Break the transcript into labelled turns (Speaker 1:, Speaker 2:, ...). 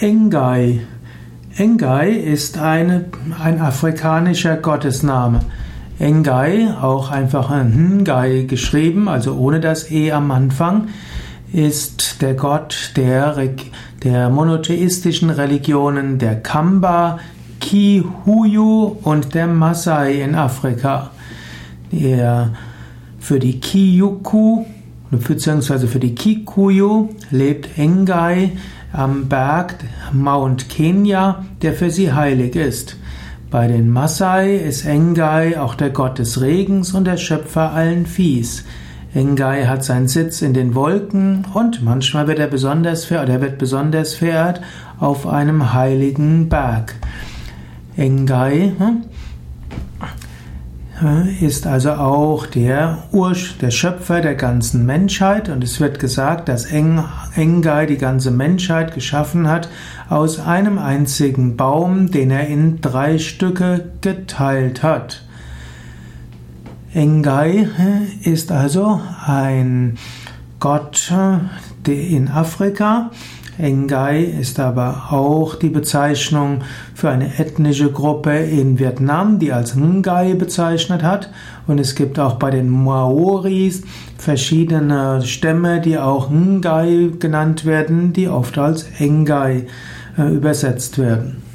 Speaker 1: Engai. Engai ist eine, ein afrikanischer Gottesname. Engai, auch einfach Ngai geschrieben, also ohne das E am Anfang, ist der Gott der, der monotheistischen Religionen der Kamba, Kihuyu und der Masai in Afrika. Der für die Kiyuku beziehungsweise für die Kikuyu lebt Engai am Berg Mount Kenya, der für sie heilig ist. Bei den Masai ist Engai auch der Gott des Regens und der Schöpfer allen Viehs. Engai hat seinen Sitz in den Wolken und manchmal wird er besonders verehrt, er wird besonders verehrt auf einem heiligen Berg. Engai hm, ist also auch der Ursch, der Schöpfer der ganzen Menschheit und es wird gesagt, dass Engai die ganze Menschheit geschaffen hat aus einem einzigen Baum, den er in drei Stücke geteilt hat. Engai ist also ein Gott in Afrika, Engai ist aber auch die Bezeichnung für eine ethnische Gruppe in Vietnam, die als Ngai bezeichnet hat. Und es gibt auch bei den Maoris verschiedene Stämme, die auch Ngai genannt werden, die oft als Engai äh, übersetzt werden.